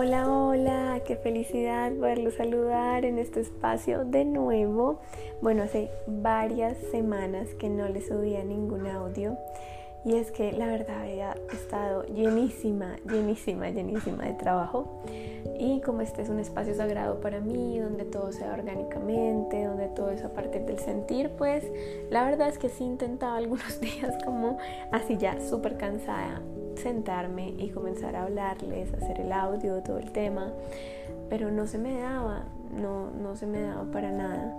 Hola, hola, qué felicidad poderlos saludar en este espacio de nuevo. Bueno, hace varias semanas que no les subía ningún audio y es que la verdad había estado llenísima, llenísima, llenísima de trabajo y como este es un espacio sagrado para mí, donde todo sea orgánicamente, donde todo es a partir del sentir, pues la verdad es que sí intentaba algunos días como así ya súper cansada sentarme y comenzar a hablarles, hacer el audio, todo el tema, pero no se me daba, no, no se me daba para nada.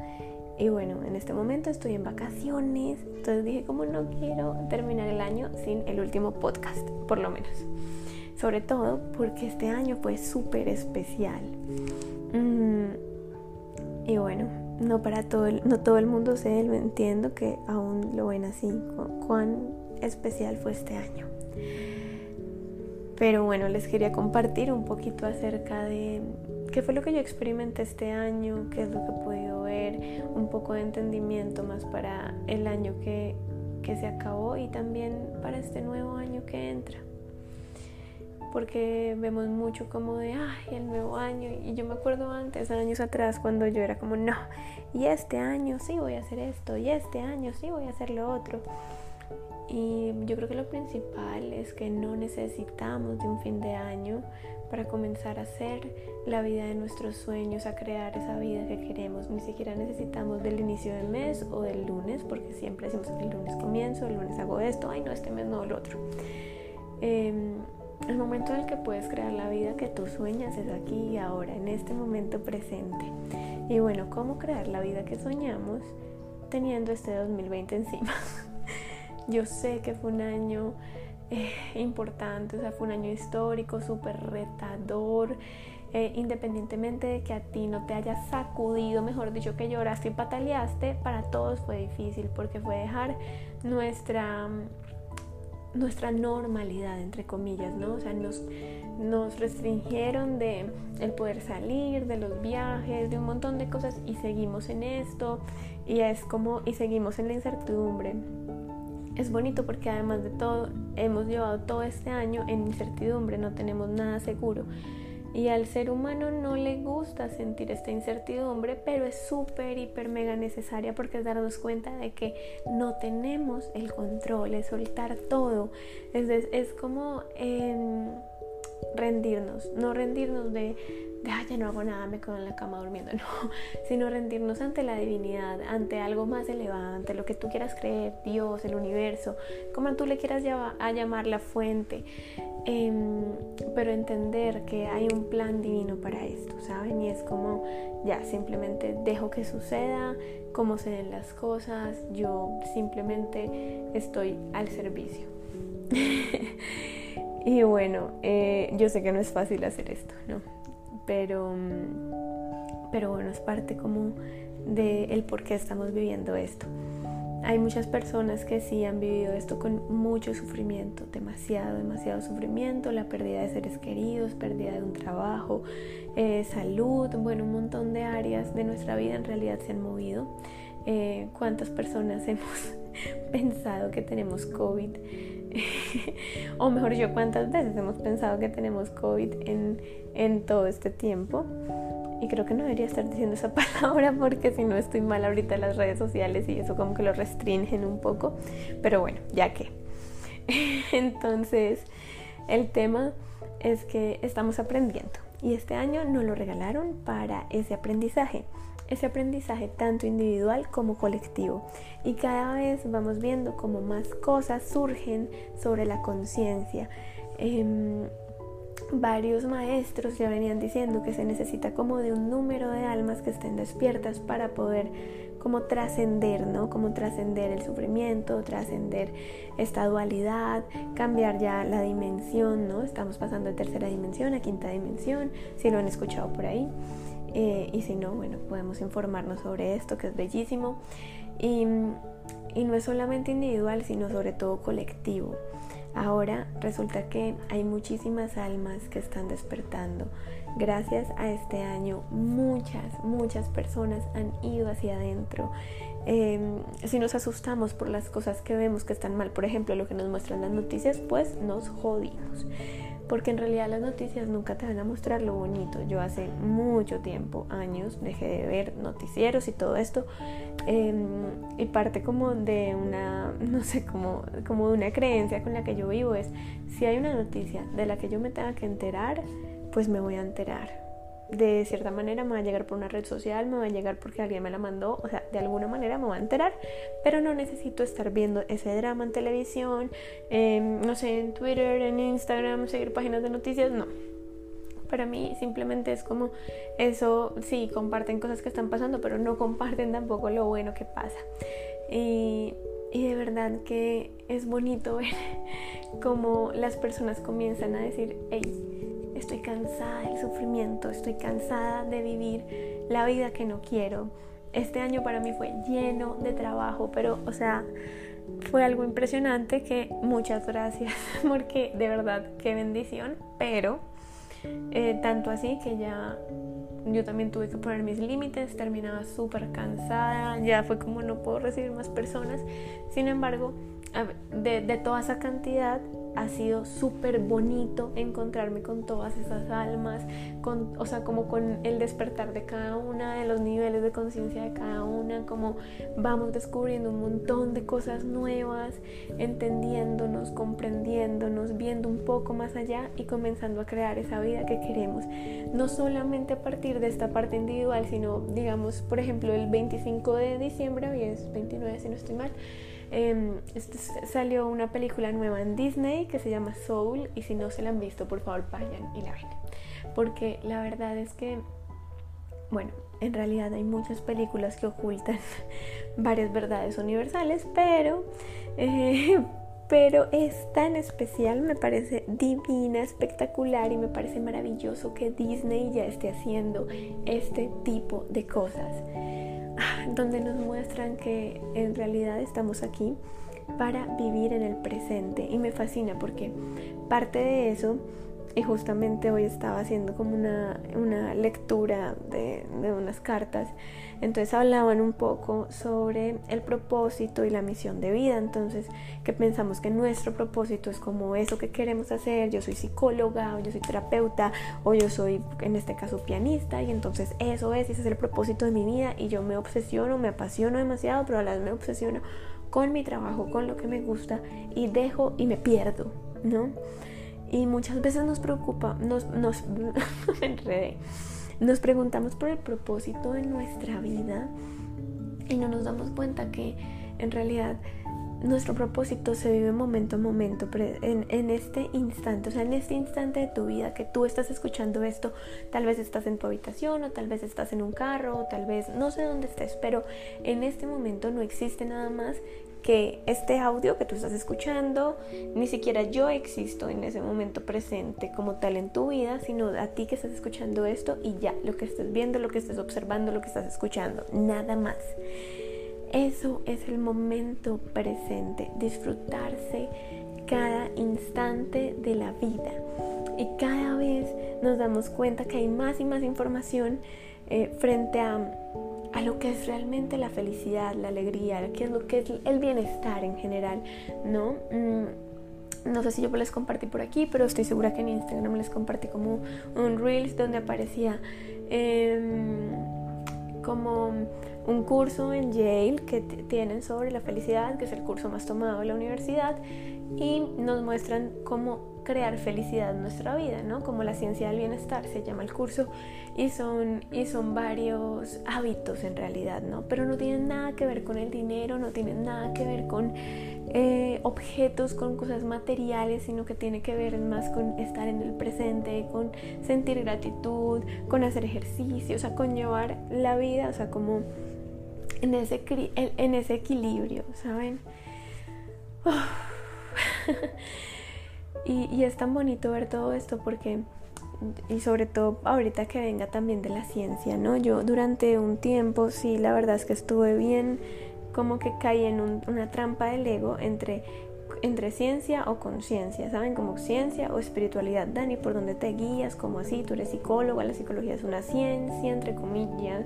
Y bueno, en este momento estoy en vacaciones, entonces dije como no quiero terminar el año sin el último podcast, por lo menos. Sobre todo porque este año fue súper especial. Mm, y bueno, no para todo el, no todo el mundo sé, lo entiendo que aún lo ven así, cuán especial fue este año. Pero bueno, les quería compartir un poquito acerca de qué fue lo que yo experimenté este año, qué es lo que he podido ver, un poco de entendimiento más para el año que, que se acabó y también para este nuevo año que entra. Porque vemos mucho como de, ay, el nuevo año. Y yo me acuerdo antes, años atrás, cuando yo era como, no, y este año sí voy a hacer esto, y este año sí voy a hacer lo otro. Y yo creo que lo principal es que no necesitamos de un fin de año para comenzar a hacer la vida de nuestros sueños, a crear esa vida que queremos. Ni siquiera necesitamos del inicio del mes o del lunes, porque siempre decimos el lunes comienzo, el lunes hago esto, ay no, este mes no, el otro. Em, el momento en el que puedes crear la vida que tú sueñas es aquí y ahora, en este momento presente. Y bueno, ¿cómo crear la vida que soñamos teniendo este 2020 encima? Yo sé que fue un año eh, importante, o sea, fue un año histórico, súper retador. Eh, independientemente de que a ti no te haya sacudido, mejor dicho, que lloraste y pataleaste, para todos fue difícil porque fue dejar nuestra, nuestra normalidad, entre comillas, ¿no? O sea, nos, nos restringieron de el poder salir, de los viajes, de un montón de cosas y seguimos en esto y es como, y seguimos en la incertidumbre es bonito porque además de todo hemos llevado todo este año en incertidumbre, no tenemos nada seguro. Y al ser humano no le gusta sentir esta incertidumbre, pero es súper, hiper, mega necesaria porque es darnos cuenta de que no tenemos el control, es soltar todo. Es, es como rendirnos, no rendirnos de de, ya no hago nada, me quedo en la cama durmiendo, no, sino rendirnos ante la divinidad, ante algo más elevado, ante lo que tú quieras creer, Dios, el universo, como tú le quieras llamar la fuente, em, pero entender que hay un plan divino para esto, ¿saben? Y es como, ya, simplemente dejo que suceda, como se den las cosas, yo simplemente estoy al servicio. y bueno, eh, yo sé que no es fácil hacer esto, ¿no? pero, pero bueno, es parte como del el por qué estamos viviendo esto. Hay muchas personas que sí han vivido esto con mucho sufrimiento, demasiado, demasiado sufrimiento, la pérdida de seres queridos, pérdida de un trabajo, eh, salud, bueno, un montón de áreas de nuestra vida en realidad se han movido. Eh, ¿Cuántas personas hemos pensado que tenemos COVID? o mejor yo, ¿cuántas veces hemos pensado que tenemos COVID en, en todo este tiempo. Y creo que no debería estar diciendo esa palabra porque si no estoy mal ahorita en las redes sociales y eso como que lo restringen un poco. Pero bueno, ya que. Entonces, el tema es que estamos aprendiendo. Y este año nos lo regalaron para ese aprendizaje. Ese aprendizaje tanto individual como colectivo. Y cada vez vamos viendo como más cosas surgen sobre la conciencia. Eh, varios maestros ya venían diciendo que se necesita como de un número de almas que estén despiertas para poder como trascender, ¿no? Como trascender el sufrimiento, trascender esta dualidad, cambiar ya la dimensión, ¿no? Estamos pasando de tercera dimensión a quinta dimensión, si lo han escuchado por ahí. Eh, y si no, bueno, podemos informarnos sobre esto, que es bellísimo. Y, y no es solamente individual, sino sobre todo colectivo. Ahora resulta que hay muchísimas almas que están despertando. Gracias a este año muchas, muchas personas han ido hacia adentro. Em, si nos asustamos por las cosas que vemos que están mal, por ejemplo, lo que nos muestran las noticias, pues nos jodimos. Porque en realidad las noticias nunca te van a mostrar lo bonito. Yo hace mucho tiempo, años, dejé de ver noticieros y todo esto em, y parte como de una, no sé, como, como de una creencia con la que yo vivo es, si hay una noticia de la que yo me tenga que enterar, pues me voy a enterar de cierta manera me va a llegar por una red social, me va a llegar porque alguien me la mandó, o sea, de alguna manera me va a enterar, pero no necesito estar viendo ese drama en televisión, no sé, en Twitter, en Instagram, seguir páginas de noticias, no. Para mí simplemente es como eso, sí, comparten cosas que están pasando, pero no comparten tampoco lo bueno que pasa. Y, y de verdad que es bonito ver cómo las personas comienzan a decir, hey, estoy cansada del sufrimiento, estoy cansada de vivir la vida que no quiero. Este año para mí fue lleno de trabajo, pero, o sea, fue algo impresionante que muchas gracias, porque de verdad, qué bendición, pero eh, tanto así que ya yo también tuve que poner mis límites, terminaba súper cansada, ya fue como no puedo recibir más personas, sin embargo, de, de toda esa cantidad ha sido súper bonito encontrarme con todas esas almas, con, o sea, como con el despertar de cada una, de los niveles de conciencia de cada una, como vamos descubriendo un montón de cosas nuevas, entendiéndonos, comprendiéndonos, viendo un poco más allá y comenzando a crear esa vida que queremos. No solamente a partir de esta parte individual, sino, digamos, por ejemplo, el 25 de diciembre, hoy es 29 si no estoy mal, Em, este salió una película nueva en Disney que se llama Soul y si no se la han visto, por favor vayan y la ven. Porque la verdad es que, bueno, en realidad hay muchas películas que ocultan varias verdades universales, pero... Eh, pero es tan especial, me parece divina, espectacular y me parece maravilloso que Disney ya esté haciendo este tipo de cosas. donde nos muestran que en realidad estamos aquí para vivir en el presente. Y me fascina porque parte de eso y justamente hoy estaba haciendo como una, una lectura de, de, unas cartas, entonces hablaban un poco sobre el propósito y la misión de vida, entonces que pensamos que nuestro propósito es como eso que queremos hacer, yo soy psicóloga o yo soy terapeuta o yo soy en este caso pianista y entonces eso es, ese es el propósito de mi vida y yo me obsesiono, me apasiono demasiado, pero a la vez me obsesiono con mi trabajo, con lo que me gusta y dejo y me pierdo, ¿no? Y muchas veces nos preocupa, nos, nos, nos preguntamos por el propósito de nuestra vida y no nos damos cuenta que en realidad nuestro propósito se vive momento a momento, en, en, este instante, o sea, en este instante de tu vida que tú estás escuchando esto, tal vez estás en tu habitación o tal vez estás en un carro o tal vez no sé dónde estés, pero en este momento no existe nada más que este audio que tú estás escuchando, ni siquiera yo existo en ese momento presente como tal en tu vida, sino a ti que estás escuchando esto y ya, lo que estés viendo, lo que estés observando, lo que estás escuchando, nada más. Eso es el momento presente, disfrutarse cada instante de la vida. Y cada vez nos damos cuenta que hay más y más información eh, frente a a lo que es realmente la felicidad, la alegría, es lo que es el bienestar en general, ¿no? Mm, no sé si yo les compartí por aquí, pero estoy segura que en Instagram les compartí como un Reels donde aparecía em, como un curso en Yale que tienen sobre la felicidad, que es el curso más tomado de la universidad, y nos muestran cómo crear felicidad en nuestra vida, ¿no? Como la ciencia del bienestar se llama el curso y son, y son varios hábitos en realidad, ¿no? Pero no tienen nada que ver con el dinero, no tienen nada que ver con eh, objetos, con cosas materiales, sino que tiene que ver más con estar en el presente, con sentir gratitud, con hacer ejercicio, o sea, con llevar la vida, o sea, como en ese, en ese equilibrio, ¿saben? Y, es tan bonito ver todo esto porque, y sobre todo ahorita que venga también de la ciencia, ¿no? Yo durante un tiempo, sí, la verdad es que estuve bien, como que caí en una trampa del ego entre entre ciencia o conciencia, ¿saben? Como ciencia o espiritualidad. Dani, ¿por dónde te guías? como así? Tú eres psicóloga, la psicología es una ciencia, entre comillas.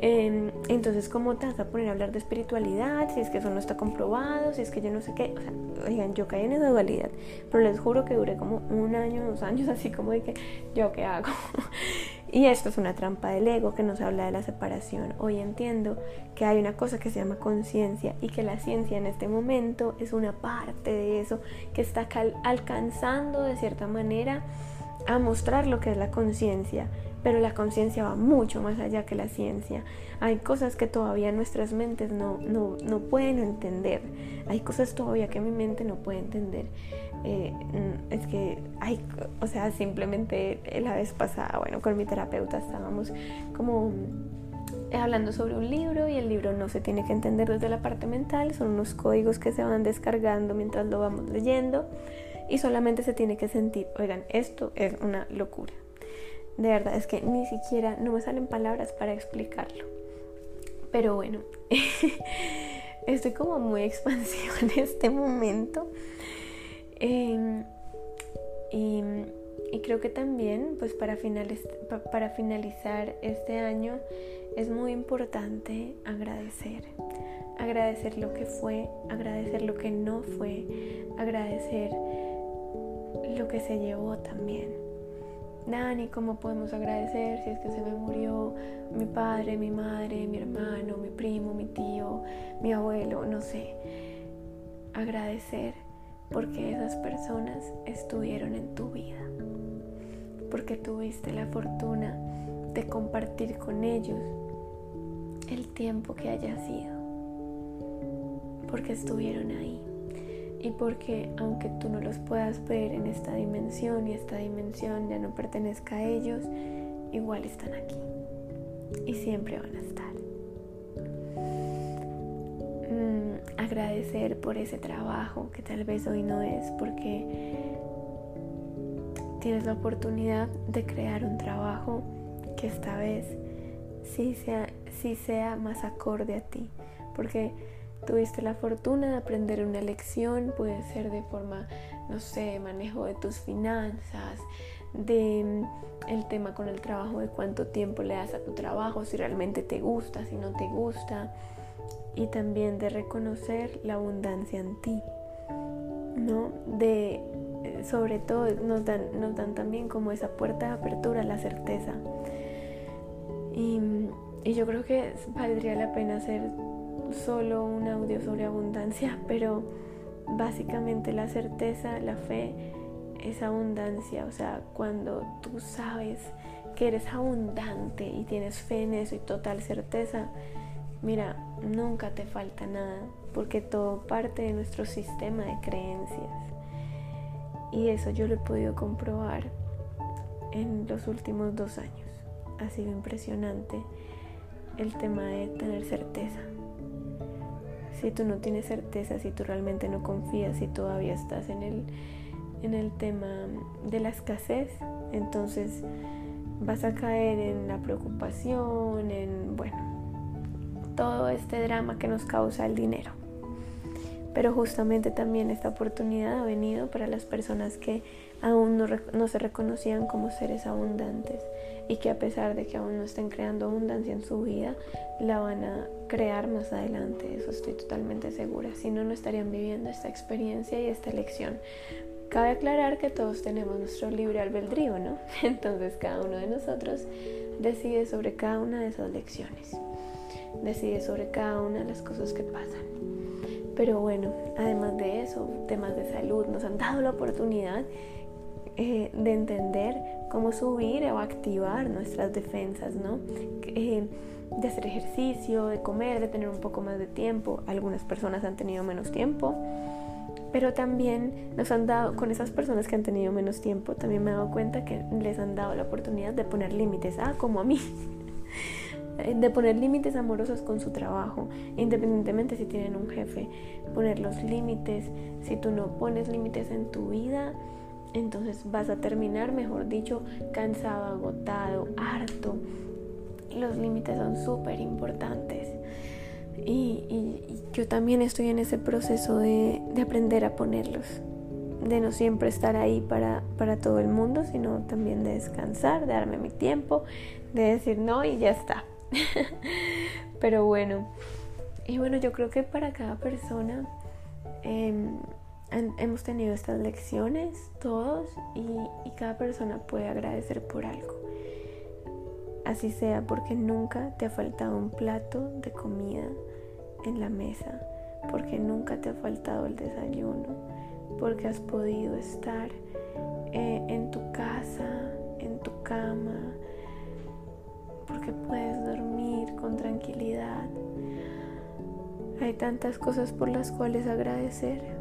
Em, entonces, ¿cómo te vas a poner a hablar de espiritualidad? Si es que eso no está comprobado, si es que yo no sé qué. O sea, oigan, yo caí en esa dualidad, pero les juro que duré como un año, dos años, así como de que, ¿yo qué hago? y esto es una trampa del ego que nos habla de la separación. Hoy entiendo que hay una cosa que se llama conciencia y que la ciencia en este momento es una parte de eso que está alcanzando de cierta manera a mostrar lo que es la conciencia pero la conciencia va mucho más allá que la ciencia. Hay cosas que todavía nuestras mentes no, no, pueden entender. Hay cosas todavía que mi mente no puede entender. Eh, mm, es que hay, o sea, simplemente la vez pasada, bueno, con mi terapeuta estábamos como hablando sobre un libro y el libro no se tiene que entender desde la parte mental, son unos códigos que se van descargando mientras lo vamos leyendo y solamente se tiene que sentir, oigan, esto es una locura. De verdad, es que ni siquiera no me salen palabras para explicarlo. Pero bueno, estoy como muy expansiva en este momento. Em, y, creo que también, pues para, para finalizar este año, es muy importante agradecer. Agradecer lo que fue, agradecer lo que no fue, agradecer lo que se llevó también Dani, ¿cómo podemos agradecer si es que se me murió mi padre, mi madre, mi hermano, mi primo, mi tío, mi abuelo? No sé. Agradecer porque esas personas estuvieron en tu vida. Porque tuviste la fortuna de compartir con ellos el tiempo que haya sido. Porque estuvieron ahí y porque aunque tú no los puedas ver en esta dimensión y esta dimensión ya no pertenezca a ellos, igual están aquí y siempre van a estar. Mm, agradecer por ese trabajo que tal vez hoy no es porque tienes la oportunidad de crear un trabajo que esta vez sí sea, sí sea más acorde a ti. Porque tuviste la fortuna de aprender una lección, puede ser de forma, no sé, manejo de tus finanzas, de mm, el tema con el trabajo, de cuánto tiempo le das a tu trabajo, si realmente te gusta, si no te gusta, y también de reconocer la abundancia en ti, ¿no? De, eh, sobre todo, nos dan, nos dan también como esa puerta de apertura, la certeza. Y, y yo creo que valdría la pena hacer solo un audio sobre abundancia, pero básicamente la certeza, la fe es abundancia, o sea, cuando tú sabes que eres abundante y tienes fe en eso y total certeza, mira, nunca te falta nada, porque todo parte de nuestro sistema de creencias. Y eso yo lo he podido comprobar en los últimos dos años. Ha sido impresionante el tema de tener certeza si tú no tienes certeza, si tú realmente no confías, si todavía estás en el, en el tema de la escasez, entonces vas a caer en la preocupación, en, bueno, todo este drama que nos causa el dinero. Pero justamente también esta oportunidad ha venido para las personas que aún no, se reconocían como seres abundantes y que a pesar de que aún no estén creando abundancia en su vida, la van a crear más adelante, eso estoy totalmente segura, si no, no estarían viviendo esta experiencia y esta lección. Cabe aclarar que todos tenemos nuestro libre albedrío, ¿no? Entonces cada uno de nosotros decide sobre cada una de esas lecciones, decide sobre cada una de las cosas que pasan. Pero bueno, además de eso, temas de salud nos han dado la oportunidad eh, de entender cómo subir o activar nuestras defensas, ¿no? Eh, de hacer ejercicio, de comer, de tener un poco más de tiempo. Algunas personas han tenido menos tiempo, pero también nos han dado, con esas personas que han tenido menos tiempo, también me he dado cuenta que les han dado la oportunidad de poner límites, ah, como a mí, de poner límites amorosos con su trabajo, independientemente si tienen un jefe, poner los límites, si tú no pones límites en tu vida, entonces vas a terminar, mejor dicho, cansado, agotado, harto. Los límites son súper importantes. Y, yo también estoy en ese proceso de, aprender a ponerlos. De no siempre estar ahí para, para todo el mundo, sino también de descansar, de darme mi tiempo, de decir no y ya está. Pero bueno, y bueno, yo creo que para cada persona em, hemos tenido estas lecciones todos y, y cada persona puede agradecer por algo. Así sea porque nunca te ha faltado un plato de comida en la mesa, porque nunca te ha faltado el desayuno, porque has podido estar eh, en tu casa, en tu cama, porque puedes dormir con tranquilidad. Hay tantas cosas por las cuales agradecer.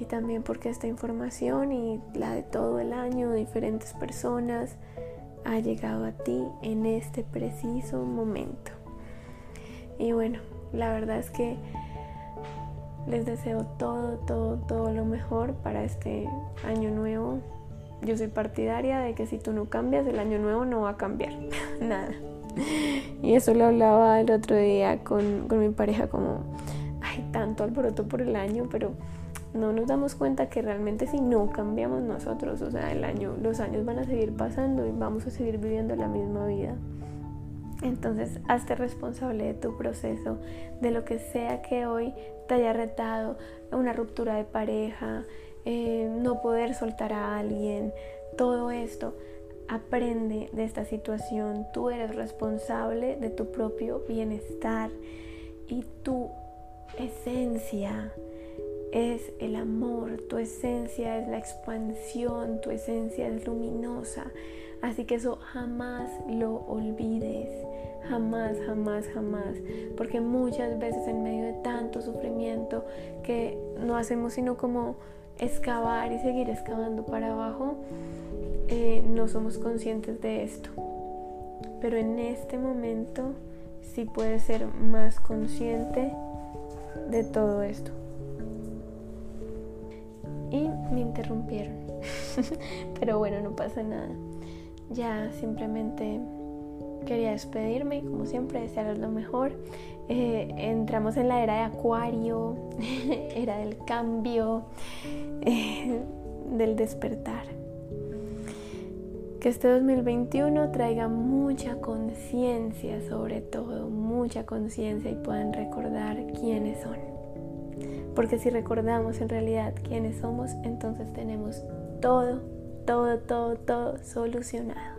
Y también porque esta información y la de todo el año, diferentes personas, ha llegado a ti en este preciso momento. Y bueno, la verdad es que les deseo todo, todo, todo lo mejor para este año nuevo. Yo soy partidaria de que si tú no cambias, el año nuevo no va a cambiar. Nada. Y eso lo hablaba el otro día con, con mi pareja como, hay tanto alboroto por el año, pero no nos damos cuenta que realmente si no cambiamos nosotros, o sea, el año, los años van a seguir pasando y vamos a seguir viviendo la misma vida. Entonces, hazte responsable de tu proceso, de lo que sea que hoy te haya retado, una ruptura de pareja, eh, no poder soltar a alguien, todo esto. Aprende de esta situación, tú eres responsable de tu propio bienestar y tu esencia es el amor, tu esencia es la expansión, tu esencia es luminosa. Así que eso jamás lo olvides, jamás, jamás, jamás. Porque muchas veces en medio de tanto sufrimiento que no hacemos sino como excavar y seguir excavando para abajo, eh, no somos conscientes de esto. Pero en este momento sí puedes ser más consciente de todo esto. Interrumpieron. Pero bueno, no pasa nada ya simplemente quería despedirme y como siempre desearles lo mejor. Eh, entramos en la era de Acuario, era del cambio, eh, del despertar. Que este 2021 traiga mucha conciencia sobre todo, mucha conciencia y puedan recordar quiénes son. Porque si recordamos en realidad quiénes somos, entonces tenemos todo todo, todo, todo solucionado.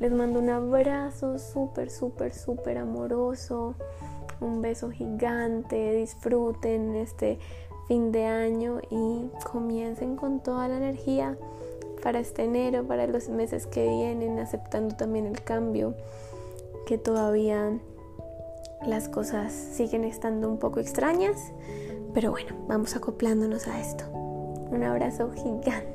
Les mando un abrazo súper, súper, súper amoroso. Un beso gigante. Disfruten este fin de año y comiencen con toda la energía para este enero, para los meses que vienen, aceptando también el cambio, que todavía las cosas siguen estando un poco extrañas, pero bueno, vamos acoplándonos a esto. Un abrazo gigante.